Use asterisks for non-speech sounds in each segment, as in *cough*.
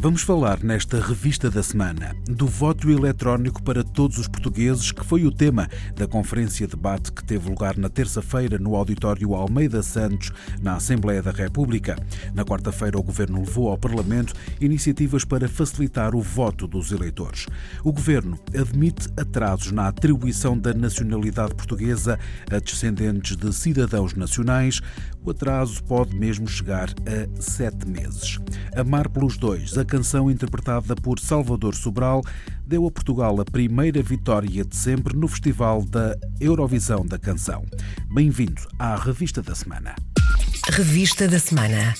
Vamos falar nesta revista da semana do voto eletrónico para todos os portugueses, que foi o tema da conferência debate que teve lugar na terça-feira no auditório Almeida Santos, na Assembleia da República. Na quarta-feira, o governo levou ao Parlamento iniciativas para facilitar o voto dos eleitores. O governo admite atrasos na atribuição da nacionalidade portuguesa a descendentes de cidadãos nacionais. O atraso pode mesmo chegar a sete meses. Amar pelos dois, a canção interpretada por Salvador Sobral deu a Portugal a primeira vitória de sempre no Festival da Eurovisão da Canção. Bem-vindo à Revista da Semana. Revista da Semana.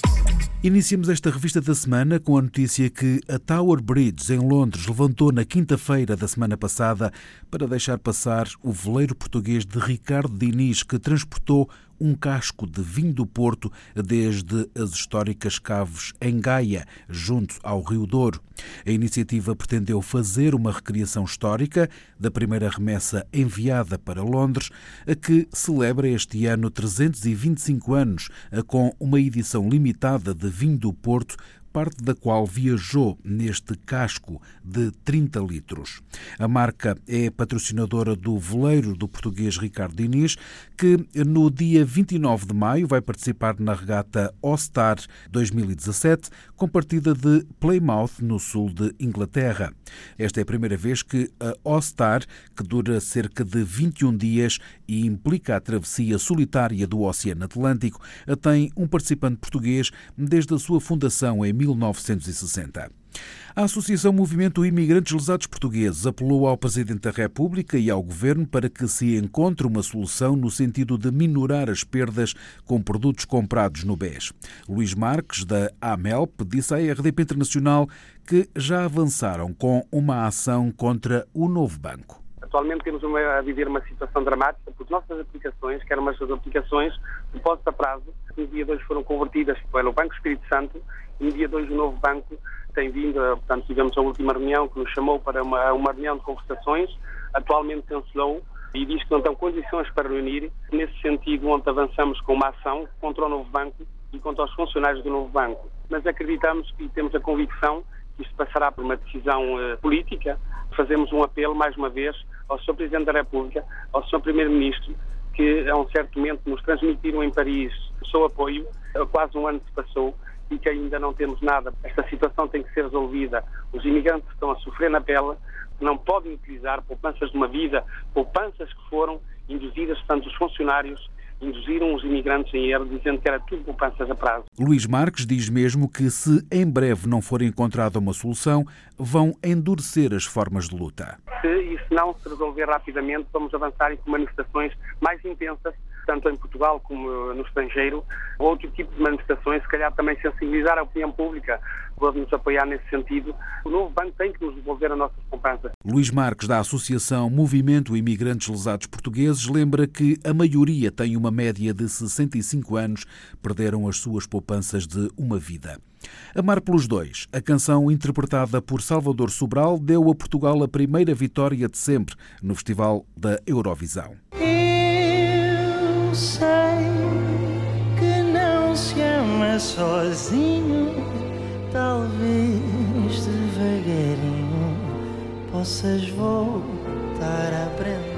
Iniciamos esta revista da semana com a notícia que a Tower Bridge, em Londres, levantou na quinta-feira da semana passada para deixar passar o veleiro português de Ricardo Diniz, que transportou um casco de vinho do Porto desde as históricas caves em Gaia, junto ao Rio Douro. A iniciativa pretendeu fazer uma recriação histórica da primeira remessa enviada para Londres, a que celebra este ano 325 anos, com uma edição limitada de vinho do Porto parte da qual viajou neste casco de 30 litros. A marca é patrocinadora do veleiro do português Ricardo Diniz, que no dia 29 de maio vai participar na regata All-Star 2017, com partida de Plymouth, no sul de Inglaterra. Esta é a primeira vez que a All-Star, que dura cerca de 21 dias e implica a travessia solitária do Oceano Atlântico, tem um participante português desde a sua fundação em 1960. A Associação Movimento Imigrantes Lesados Portugueses apelou ao Presidente da República e ao Governo para que se encontre uma solução no sentido de minorar as perdas com produtos comprados no BES. Luís Marques, da AMELP, disse à RDP Internacional que já avançaram com uma ação contra o novo banco. Atualmente temos uma, a viver uma situação dramática, porque nossas aplicações, que eram umas aplicações de posto a prazo, no dia 2 foram convertidas pelo Banco Espírito Santo no dia 2 o novo banco tem vindo, portanto tivemos a última reunião que nos chamou para uma, uma reunião de conversações, atualmente cancelou e diz que não tem condições para reunir. Nesse sentido, ontem avançamos com uma ação contra o novo banco e contra os funcionários do novo banco. Mas acreditamos e temos a convicção que isto passará por uma decisão uh, política. Fazemos um apelo, mais uma vez, ao Sr. Presidente da República, ao Sr. Primeiro-Ministro, que a um certo momento nos transmitiram em Paris o seu apoio. Quase um ano se passou e que ainda não temos nada. Esta situação tem que ser resolvida. Os imigrantes estão a sofrer na pele, não podem utilizar poupanças de uma vida, poupanças que foram induzidas, portanto, os funcionários induziram os imigrantes em erro, dizendo que era tudo poupanças a prazo. Luís Marques diz mesmo que, se em breve não for encontrada uma solução, vão endurecer as formas de luta. Se isso não se resolver rapidamente, vamos avançar com manifestações mais intensas tanto em Portugal como no estrangeiro, outro tipo de manifestações, se calhar também sensibilizar a opinião pública, para nos apoiar nesse sentido. O novo banco tem que nos devolver as nossas poupanças. Luís Marques, da Associação Movimento Imigrantes Lesados Portugueses, lembra que a maioria tem uma média de 65 anos, perderam as suas poupanças de uma vida. Amar pelos dois, a canção interpretada por Salvador Sobral deu a Portugal a primeira vitória de sempre no Festival da Eurovisão sei que não se ama sozinho. Talvez devagarinho possas voltar a aprender.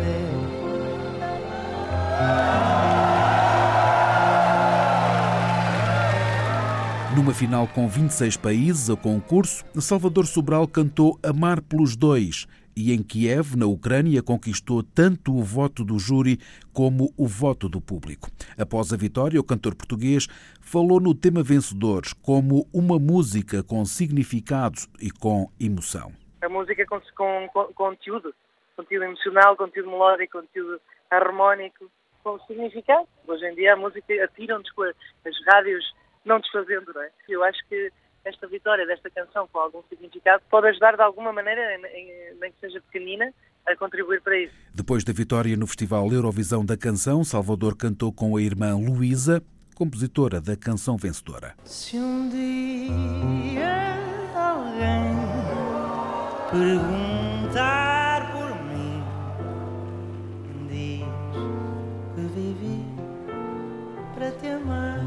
Numa final com 26 países a concurso, Salvador Sobral cantou Amar pelos Dois e em Kiev, na Ucrânia, conquistou tanto o voto do júri como o voto do público. Após a vitória, o cantor português falou no tema vencedores como uma música com significado e com emoção. A música com, com, com conteúdo, conteúdo emocional, conteúdo melódico, conteúdo harmónico, com significado. Hoje em dia a música atiram-nos as rádios não desfazendo, não é? Eu acho que esta vitória desta canção com algum significado pode ajudar de alguma maneira, nem que seja pequenina, a contribuir para isso. Depois da vitória no Festival Eurovisão da Canção, Salvador cantou com a irmã Luísa, compositora da canção vencedora. Se um dia alguém perguntar por mim, diz que vivi para te amar.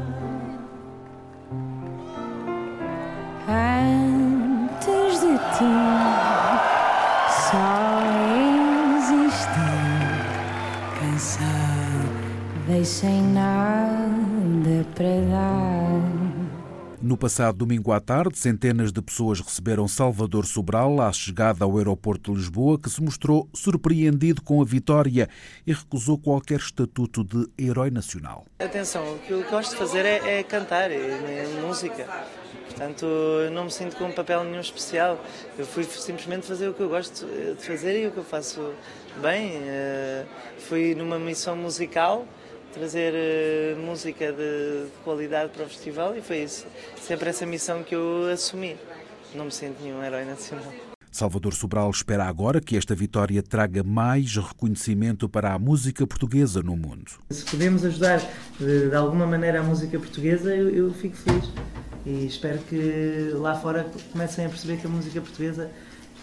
Antes de ti só existi cansado, sem nada para dar. No passado domingo à tarde, centenas de pessoas receberam Salvador Sobral à chegada ao aeroporto de Lisboa, que se mostrou surpreendido com a vitória e recusou qualquer estatuto de herói nacional. Atenção, o que eu gosto de fazer é, é cantar, é, é música. Portanto, não me sinto com um papel nenhum especial. Eu fui simplesmente fazer o que eu gosto de fazer e o que eu faço bem. Uh, fui numa missão musical trazer uh, música de, de, qualidade para o festival e foi isso. Sempre essa missão que eu assumi. Não me sinto nenhum herói nacional. Salvador Sobral espera agora que esta vitória traga mais reconhecimento para a música portuguesa no mundo. Se podemos ajudar de, de alguma maneira a música portuguesa, eu, eu, fico feliz. E espero que lá fora comecem a perceber que a música portuguesa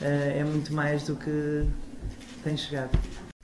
uh, é muito mais do que tem chegado.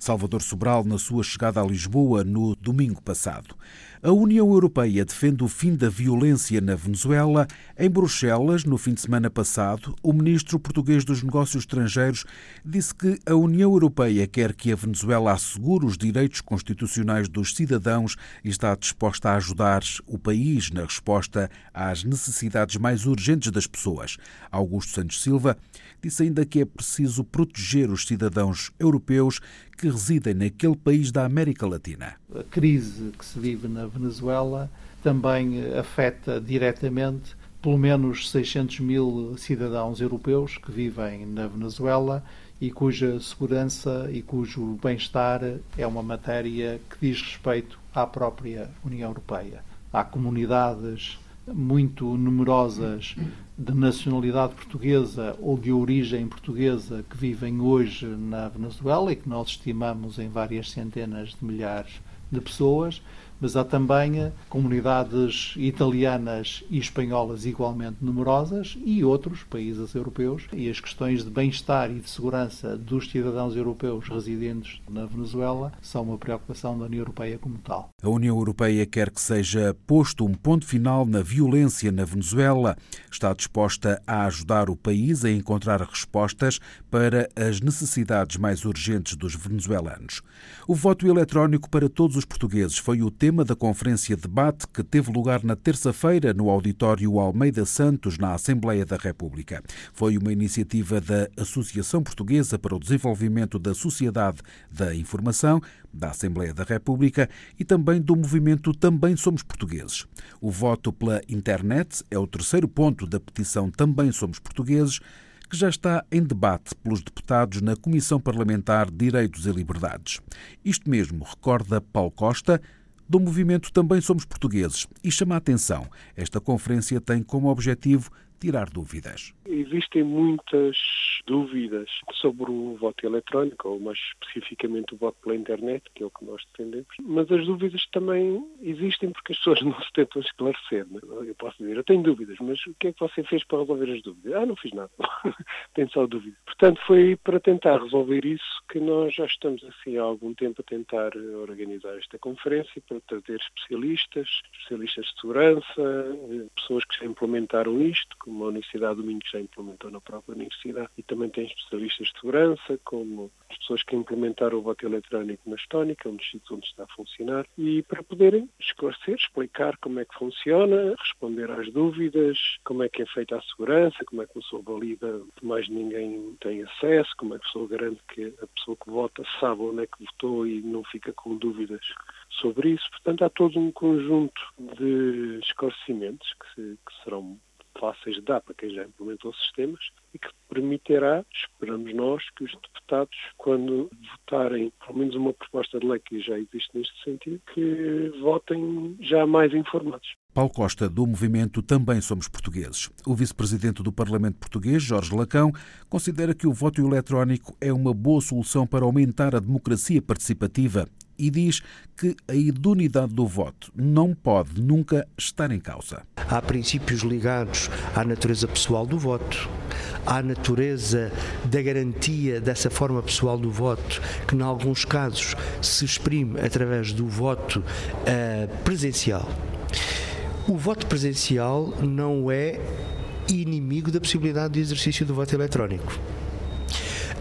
Salvador Sobral na sua chegada a Lisboa no domingo passado. A União Europeia defende o fim da violência na Venezuela. Em Bruxelas, no fim de semana passado, o ministro português dos Negócios Estrangeiros disse que a União Europeia quer que a Venezuela assegure os direitos constitucionais dos cidadãos e está disposta a ajudar o país na resposta às necessidades mais urgentes das pessoas. Augusto Santos Silva disse ainda que é preciso proteger os cidadãos europeus que residem naquele país da América Latina. A crise que se vive na Venezuela também afeta diretamente pelo menos 600 mil cidadãos europeus que vivem na Venezuela e cuja segurança e cujo bem-estar é uma matéria que diz respeito à própria União Europeia. Há comunidades muito numerosas de nacionalidade portuguesa ou de origem portuguesa que vivem hoje na Venezuela e que nós estimamos em várias centenas de milhares de pessoas mas há também eh, comunidades italianas e espanholas igualmente numerosas e outros países europeus. E as questões de bem-estar e de segurança dos cidadãos europeus residentes na Venezuela são uma preocupação da União Europeia como tal. A União Europeia quer que seja posto um ponto final na violência na Venezuela. Está disposta a ajudar o país a encontrar respostas para as necessidades mais urgentes dos venezuelanos. O voto eletrónico para todos os portugueses foi o tema tema da conferência debate que teve lugar na terça-feira no auditório Almeida Santos, na Assembleia da República. Foi uma iniciativa da Associação Portuguesa para o Desenvolvimento da Sociedade da Informação, da Assembleia da República e também do movimento Também Somos Portugueses. O voto pela internet é o terceiro ponto da petição Também Somos Portugueses que já está em debate pelos deputados na Comissão Parlamentar de Direitos e Liberdades. Isto mesmo recorda Paulo Costa, do movimento Também Somos Portugueses e chama a atenção. Esta conferência tem como objetivo tirar dúvidas. Existem muitas dúvidas sobre o voto eletrónico, ou mais especificamente o voto pela internet, que é o que nós defendemos, mas as dúvidas também existem porque as pessoas *laughs* não se tentam esclarecer. Né? Eu posso dizer, eu tenho dúvidas, mas o que é que você fez para resolver as dúvidas? Ah, não fiz nada. *laughs* tenho só dúvidas. Portanto, foi para tentar resolver isso que nós já estamos assim há algum tempo a tentar organizar esta conferência para trazer especialistas, especialistas de segurança, pessoas que já implementaram isto, como a Universidade do Minho já implementou na própria universidade, e também tem especialistas de segurança, como as pessoas que implementaram o voto eletrónico na Estónia, que é um dos sítios onde está a funcionar, e para poderem esclarecer, explicar como é que funciona, responder às dúvidas, como é que é feita a segurança, como é que a pessoa valida que mais ninguém tem acesso, como é que a pessoa garante que a pessoa que vota sabe onde é que votou e não fica com dúvidas sobre isso. Portanto, há todo um conjunto de esclarecimentos que, se, que serão fáceis de dar para quem já implementou sistemas e que permitirá, esperamos nós, que os deputados, quando votarem pelo menos uma proposta de lei que já existe neste sentido, que votem já mais informados. Paulo Costa, do movimento Também Somos Portugueses. O vice-presidente do Parlamento Português, Jorge Lacão, considera que o voto eletrónico é uma boa solução para aumentar a democracia participativa e diz que a idoneidade do voto não pode nunca estar em causa. Há princípios ligados à natureza pessoal do voto, à natureza da garantia dessa forma pessoal do voto, que em alguns casos se exprime através do voto uh, presencial. O voto presencial não é inimigo da possibilidade de exercício do voto eletrónico.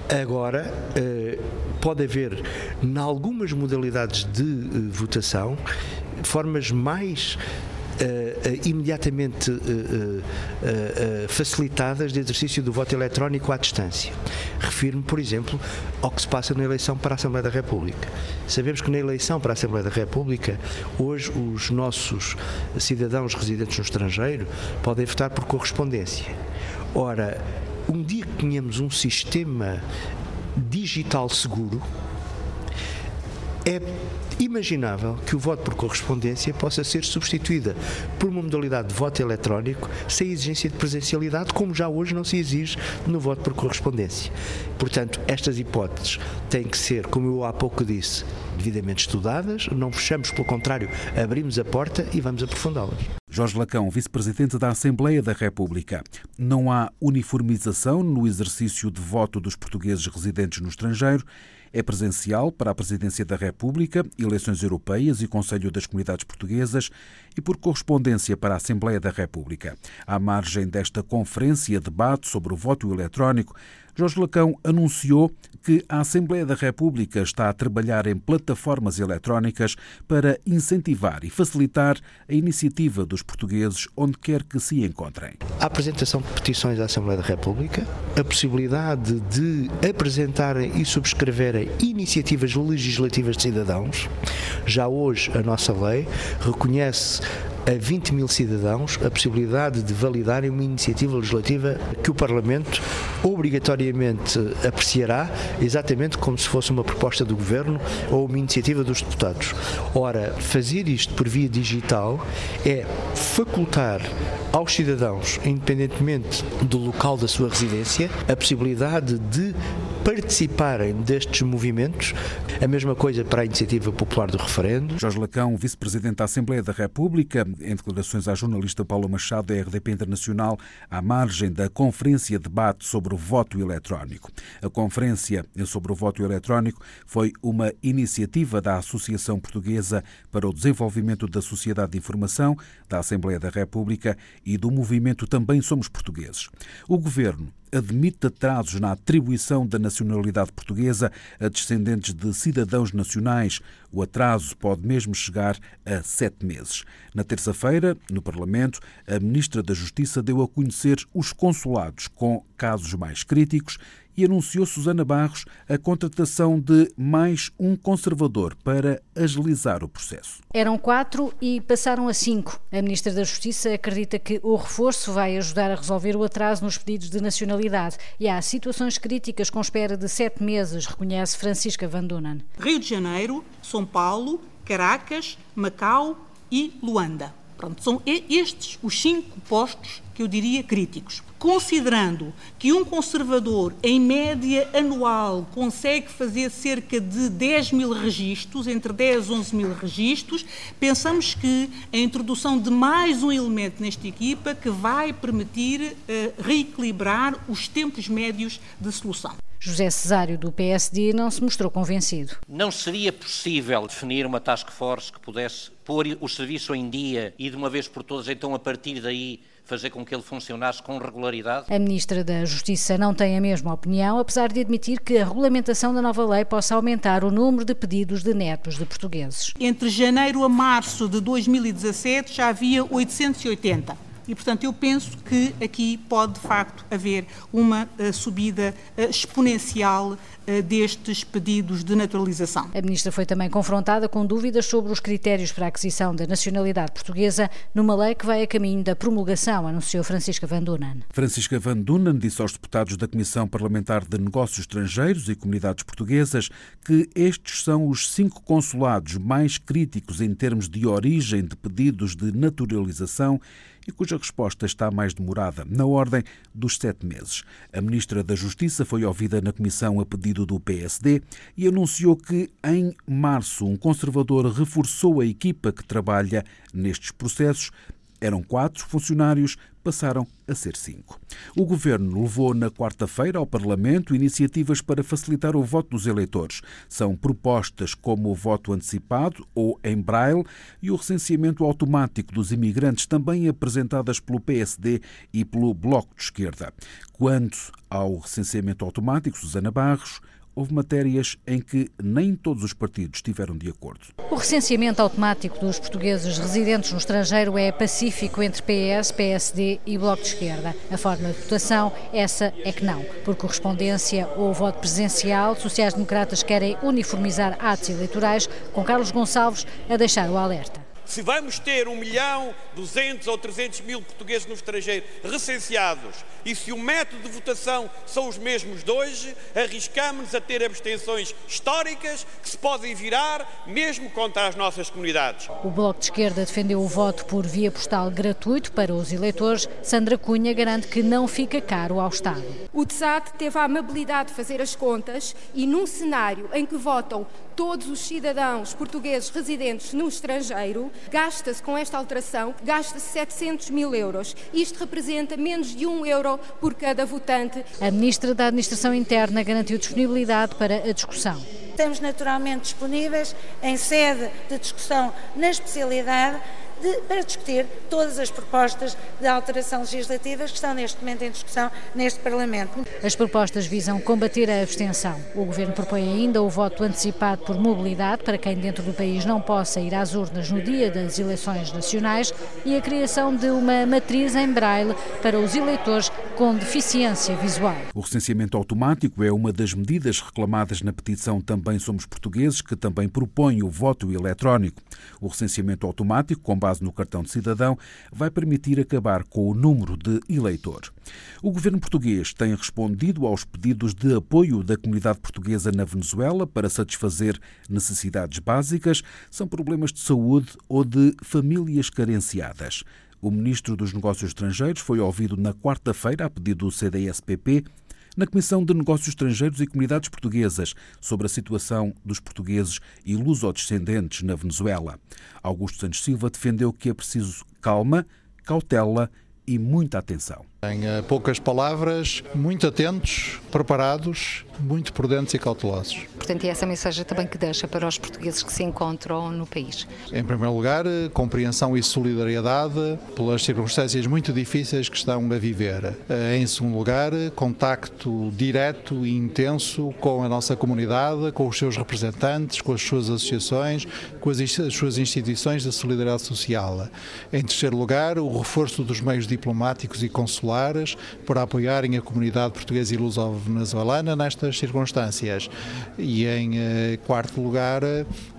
Agora, uh, pode haver, em algumas modalidades de uh, votação, formas mais uh, imediatamente facilitadas de exercício do voto eletrónico à distância. Refiro-me, por exemplo, ao que se passa na eleição para a Assembleia da República. Sabemos que na eleição para a Assembleia da República, hoje os nossos cidadãos residentes no estrangeiro podem votar por correspondência. Ora, um dia que tenhamos um sistema digital seguro, é imaginável que o voto por correspondência possa ser substituída por uma modalidade de voto eletrónico sem exigência de presencialidade, como já hoje não se exige no voto por correspondência. Portanto, estas hipóteses têm que ser, como eu há pouco disse, devidamente estudadas, não fechamos, pelo contrário, abrimos a porta e vamos aprofundá-las. Jorge Lacão, vice-presidente da Assembleia da República. Não há uniformização no exercício de voto dos portugueses residentes no estrangeiro é presencial para a Presidência da República, eleições europeias e Conselho das Comunidades Portuguesas e por correspondência para a Assembleia da República. À margem desta conferência debate sobre o voto eletrónico, Jorge Lacão anunciou que a Assembleia da República está a trabalhar em plataformas eletrónicas para incentivar e facilitar a iniciativa dos portugueses onde quer que se encontrem. A apresentação de petições à Assembleia da República, a possibilidade de apresentarem e subscreverem iniciativas legislativas de cidadãos. Já hoje a nossa lei reconhece a 20 mil cidadãos a possibilidade de validarem uma iniciativa legislativa que o Parlamento obrigatoriamente apreciará, exatamente como se fosse uma proposta do Governo ou uma iniciativa dos deputados. Ora, fazer isto por via digital é facultar aos cidadãos, independentemente do local da sua residência, a possibilidade de participarem destes movimentos. A mesma coisa para a iniciativa popular do referendo. Jorge Lacão, vice-presidente da Assembleia da República, em declarações à jornalista Paulo Machado da RDP Internacional, à margem da conferência debate sobre o voto eletrónico. A conferência sobre o voto eletrónico foi uma iniciativa da Associação Portuguesa para o Desenvolvimento da Sociedade de Informação, da Assembleia da República e do movimento Também Somos Portugueses. O governo admite atrasos na atribuição da nacionalidade portuguesa a descendentes de cidadãos nacionais. O atraso pode mesmo chegar a sete meses. Na terça-feira, no Parlamento, a Ministra da Justiça deu a conhecer os consulados com casos mais críticos e anunciou Susana Barros a contratação de mais um conservador para agilizar o processo. Eram quatro e passaram a cinco. A Ministra da Justiça acredita que o reforço vai ajudar a resolver o atraso nos pedidos de nacionalidade e há situações críticas com espera de sete meses, reconhece Francisca Van Dunen. Rio de Janeiro, São Paulo, Caracas, Macau e Luanda. Pronto, são estes os cinco postos que eu diria críticos. Considerando que um conservador, em média anual, consegue fazer cerca de 10 mil registros, entre 10 e 11 mil registros, pensamos que a introdução de mais um elemento nesta equipa que vai permitir uh, reequilibrar os tempos médios de solução. José Cesário, do PSD, não se mostrou convencido. Não seria possível definir uma task force que pudesse pôr o serviço em dia e, de uma vez por todas, então, a partir daí, fazer com que ele funcionasse com regularidade? A Ministra da Justiça não tem a mesma opinião, apesar de admitir que a regulamentação da nova lei possa aumentar o número de pedidos de netos de portugueses. Entre janeiro a março de 2017 já havia 880. E, portanto, eu penso que aqui pode, de facto, haver uma uh, subida uh, exponencial uh, destes pedidos de naturalização. A Ministra foi também confrontada com dúvidas sobre os critérios para a aquisição da nacionalidade portuguesa numa lei que vai a caminho da promulgação, anunciou Francisca Van Dunen. Francisca Van Dunen disse aos deputados da Comissão Parlamentar de Negócios Estrangeiros e Comunidades Portuguesas que estes são os cinco consulados mais críticos em termos de origem de pedidos de naturalização e cuja resposta está mais demorada, na ordem dos sete meses. A Ministra da Justiça foi ouvida na Comissão a pedido do PSD e anunciou que, em março, um conservador reforçou a equipa que trabalha nestes processos eram quatro funcionários, passaram a ser cinco. O governo levou na quarta-feira ao Parlamento iniciativas para facilitar o voto dos eleitores. São propostas como o voto antecipado ou em braille e o recenseamento automático dos imigrantes, também apresentadas pelo PSD e pelo Bloco de Esquerda. Quanto ao recenseamento automático, Susana Barros, houve matérias em que nem todos os partidos estiveram de acordo. O recenseamento automático dos portugueses residentes no estrangeiro é pacífico entre PS, PSD e Bloco de Esquerda. A forma de votação, essa é que não. Por correspondência ou voto presencial, sociais-democratas querem uniformizar atos eleitorais, com Carlos Gonçalves a deixar o alerta. Se vamos ter 1 milhão, 200 ou 300 mil portugueses no estrangeiro recenseados e se o método de votação são os mesmos de hoje, arriscamos-nos a ter abstenções históricas que se podem virar mesmo contra as nossas comunidades. O Bloco de Esquerda defendeu o voto por via postal gratuito para os eleitores. Sandra Cunha garante que não fica caro ao Estado. O TSAT teve a amabilidade de fazer as contas e num cenário em que votam todos os cidadãos portugueses residentes no estrangeiro, gasta-se com esta alteração, gasta-se 700 mil euros. Isto representa menos de um euro por cada votante. A Ministra da Administração Interna garantiu disponibilidade para a discussão. Estamos naturalmente disponíveis em sede de discussão na especialidade de, para discutir todas as propostas de alteração legislativas que estão neste momento em discussão neste Parlamento. As propostas visam combater a abstenção. O Governo propõe ainda o voto antecipado por mobilidade para quem dentro do país não possa ir às urnas no dia das eleições nacionais e a criação de uma matriz em braille para os eleitores com deficiência visual. O recenseamento automático é uma das medidas reclamadas na petição Também Somos Portugueses, que também propõe o voto eletrónico. O recenseamento automático, com base no cartão de cidadão, vai permitir acabar com o número de eleitor. O governo português tem respondido aos pedidos de apoio da comunidade portuguesa na Venezuela para satisfazer necessidades básicas, são problemas de saúde ou de famílias carenciadas. O ministro dos Negócios Estrangeiros foi ouvido na quarta-feira a pedido do CDS-PP na Comissão de Negócios Estrangeiros e Comunidades Portuguesas sobre a situação dos portugueses e lusodescendentes na Venezuela. Augusto Santos Silva defendeu que é preciso calma, cautela e muita atenção. Em eh, poucas palavras, muito atentos, preparados, muito prudentes e cautelosos. Portanto, e essa mensagem também que deixa para os portugueses que se encontram no país? Em primeiro lugar, eh, compreensão e solidariedade pelas circunstâncias muito difíceis que estão a viver. Eh, em segundo lugar, contacto direto e intenso com a nossa comunidade, com os seus representantes, com as suas associações, com as, as suas instituições da solidariedade social. Em terceiro lugar, o reforço dos meios diplomáticos e consulares para apoiarem a comunidade portuguesa e luso-venezuelana nestas circunstâncias. E em eh, quarto lugar,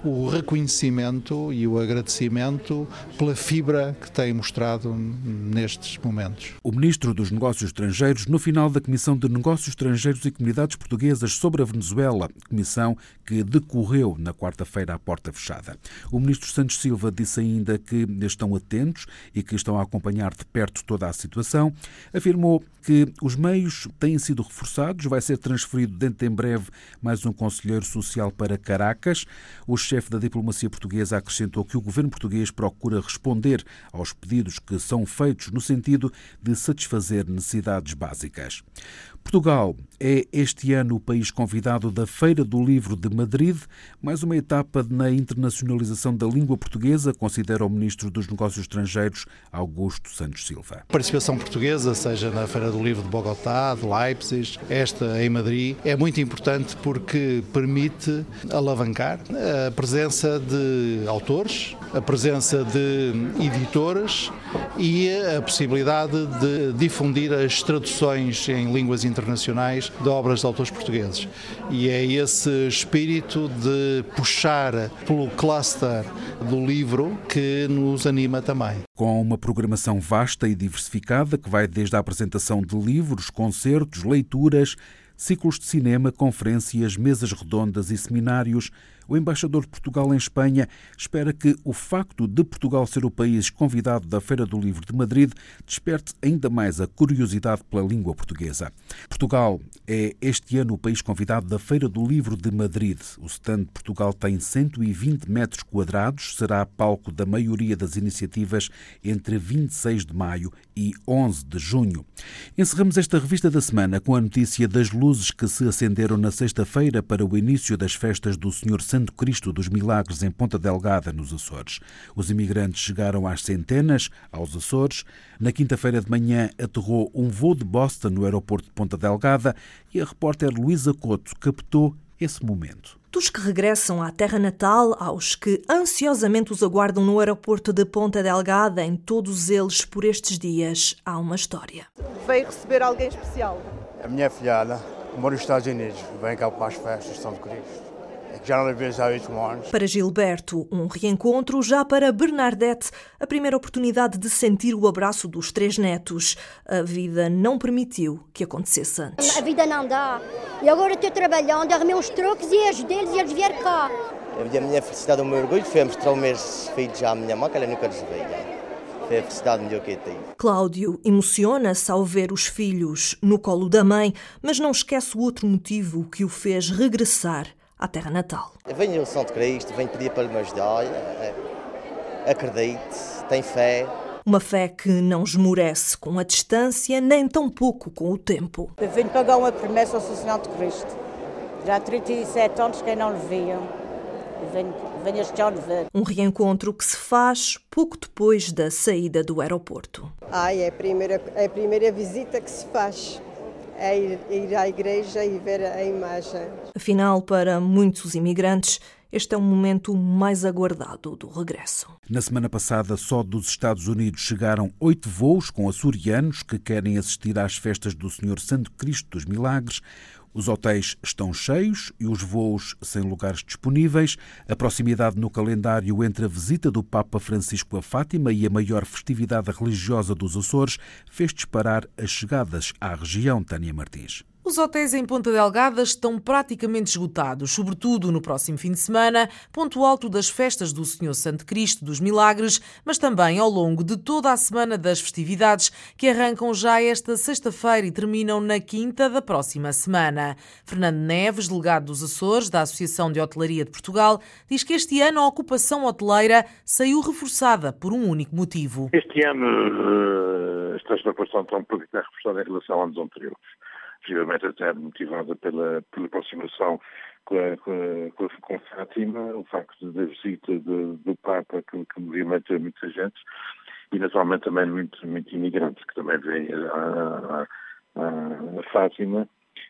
o reconhecimento e o agradecimento pela fibra que tem mostrado nestes momentos. O ministro dos Negócios Estrangeiros, no final da Comissão de Negócios Estrangeiros e Comunidades Portuguesas sobre a Venezuela, comissão que decorreu na quarta-feira à porta fechada. O ministro Santos Silva disse ainda que estão atentos e que estão a acompanhar de perto toda a situação afirmou que os meios têm sido reforçados, vai ser transferido dentro de em breve mais um conselheiro social para Caracas. O chefe da diplomacia portuguesa acrescentou que o governo português procura responder aos pedidos que são feitos no sentido de satisfazer necessidades básicas. Portugal é este ano o país convidado da Feira do Livro de Madrid, mais uma etapa na internacionalização da língua portuguesa, considera o Ministro dos Negócios Estrangeiros, Augusto Santos Silva. A participação portuguesa, seja na Feira do Livro de Bogotá, de Leipzig, esta em Madrid, é muito importante porque permite alavancar a presença de autores, a presença de editoras e a possibilidade de difundir as traduções em línguas internacionais de obras de autores portugueses. E é esse espírito de puxar pelo cluster do livro que nos anima também. Com uma programação vasta e diversificada que vai desde a apresentação de livros, concertos, leituras, ciclos de cinema, conferências, mesas redondas e seminários, O embaixador de Portugal em Espanha espera que o facto de Portugal ser o país convidado da Feira do Livro de Madrid desperte ainda mais a curiosidade pela língua portuguesa. Portugal é este ano o país convidado da Feira do Livro de Madrid. O stand de Portugal tem 120 metros quadrados, será palco da maioria das iniciativas entre 26 de maio e 11 de junho. Encerramos esta revista da semana com a notícia das luzes que se acenderam na sexta-feira para o início das festas do Senhor Santo Cristo dos Milagres em Ponta Delgada, nos Açores. Os imigrantes chegaram às centenas aos Açores. Na quinta-feira de manhã aterrou um voo de Boston no aeroporto de Ponta Delgada e a repórter Luísa Couto captou esse momento. Dos que regressam à terra natal, aos que ansiosamente os aguardam no aeroporto de Ponta Delgada, em todos eles por estes dias há uma história. Veio receber alguém especial? A minha filhada mora nos Estados Unidos, vem cá para as festas de São Cristo. Já não vejo há oito anos. Para Gilberto, um reencontro, já para Bernadette, a primeira oportunidade de sentir o abraço dos três netos. A vida não permitiu que acontecesse antes. A vida não dá. E agora estou trabalhando, arrumei uns trocos e ajudei-los e eles vieram cá. A minha felicidade, o meu orgulho foi mostrar os meus filhos à minha mãe, que ela nunca lhes veia. Foi a felicidade melhor que eu tive. Cláudio emociona-se ao ver os filhos no colo da mãe, mas não esquece o outro motivo que o fez regressar à terra natal. Venho ao Santo Cristo, venho pedir para ele me ajudar, acredite, tem fé. Uma fé que não esmorece com a distância, nem tão pouco com o tempo. Eu venho pagar uma promessa ao Senhor de Cristo. Já há 37 anos que não lhe viam. Venho, venho este ano ver. Um reencontro que se faz pouco depois da saída do aeroporto. Ai, é a primeira, é a primeira visita que se faz é ir, ir à igreja e ver a imagem. Afinal, para muitos imigrantes, este é o momento mais aguardado do regresso. Na semana passada, só dos Estados Unidos chegaram oito voos com açorianos que querem assistir às festas do Senhor Santo Cristo dos Milagres. Os hotéis estão cheios e os voos sem lugares disponíveis. A proximidade no calendário entre a visita do Papa Francisco a Fátima e a maior festividade religiosa dos Açores fez disparar as chegadas à região, Tânia Martins. Os hotéis em Ponta Delgada estão praticamente esgotados, sobretudo no próximo fim de semana, ponto alto das festas do Senhor Santo Cristo dos Milagres, mas também ao longo de toda a semana das festividades, que arrancam já esta sexta-feira e terminam na quinta da próxima semana. Fernando Neves, delegado dos Açores, da Associação de Hotelaria de Portugal, diz que este ano a ocupação hoteleira saiu reforçada por um único motivo. Este ano uh, esta ocupação está um pouco reforçada em relação a anos anteriores possivelmente até motivada pela, pela aproximação com, a, com, a, com Fátima, o facto da visita do, do Papa que, que movimenta muita gente e naturalmente também muito, muito imigrantes que também vêm a, a, a, a Fátima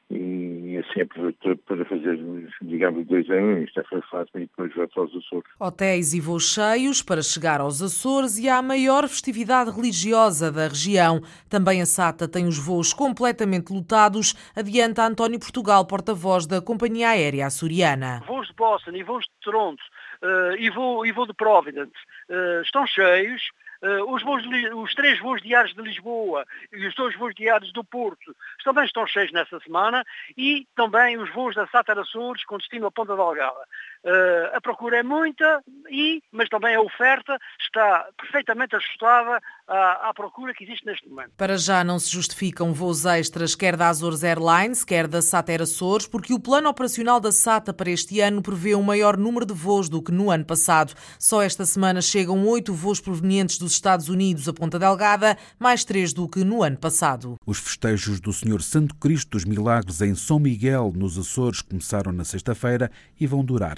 e assim aproveitou para fazer, digamos, dois anos, isto é foi Fátima e depois volta aos Açores. Hotéis e voos cheios para chegar aos Açores e à maior festividade religiosa da região. Também a SATA tem os voos completamente lotados, adianta António Portugal, porta-voz da Companhia Aérea Açoriana. Voos de Boston e voos de Toronto uh, e, voo, e voo de Providence uh, estão cheios, Uh, os, os, três voos diários de Lisboa e os dois voos diários do Porto também estão cheios nessa semana e também os voos da Sátara Açores com destino a Ponta Delgada. Uh, a procura é muita, e, mas também a oferta está perfeitamente ajustada à, à, procura que existe neste momento. Para já não se justificam voos extras quer da Azores Airlines, quer da SATA Açores, porque o plano operacional da SATA para este ano prevê um maior número de voos do que no ano passado. Só esta semana chegam oito voos provenientes dos Estados Unidos a Ponta Delgada, mais três do que no ano passado. Os festejos do Senhor Santo Cristo dos Milagres em São Miguel, nos Açores, começaram na sexta-feira e vão durar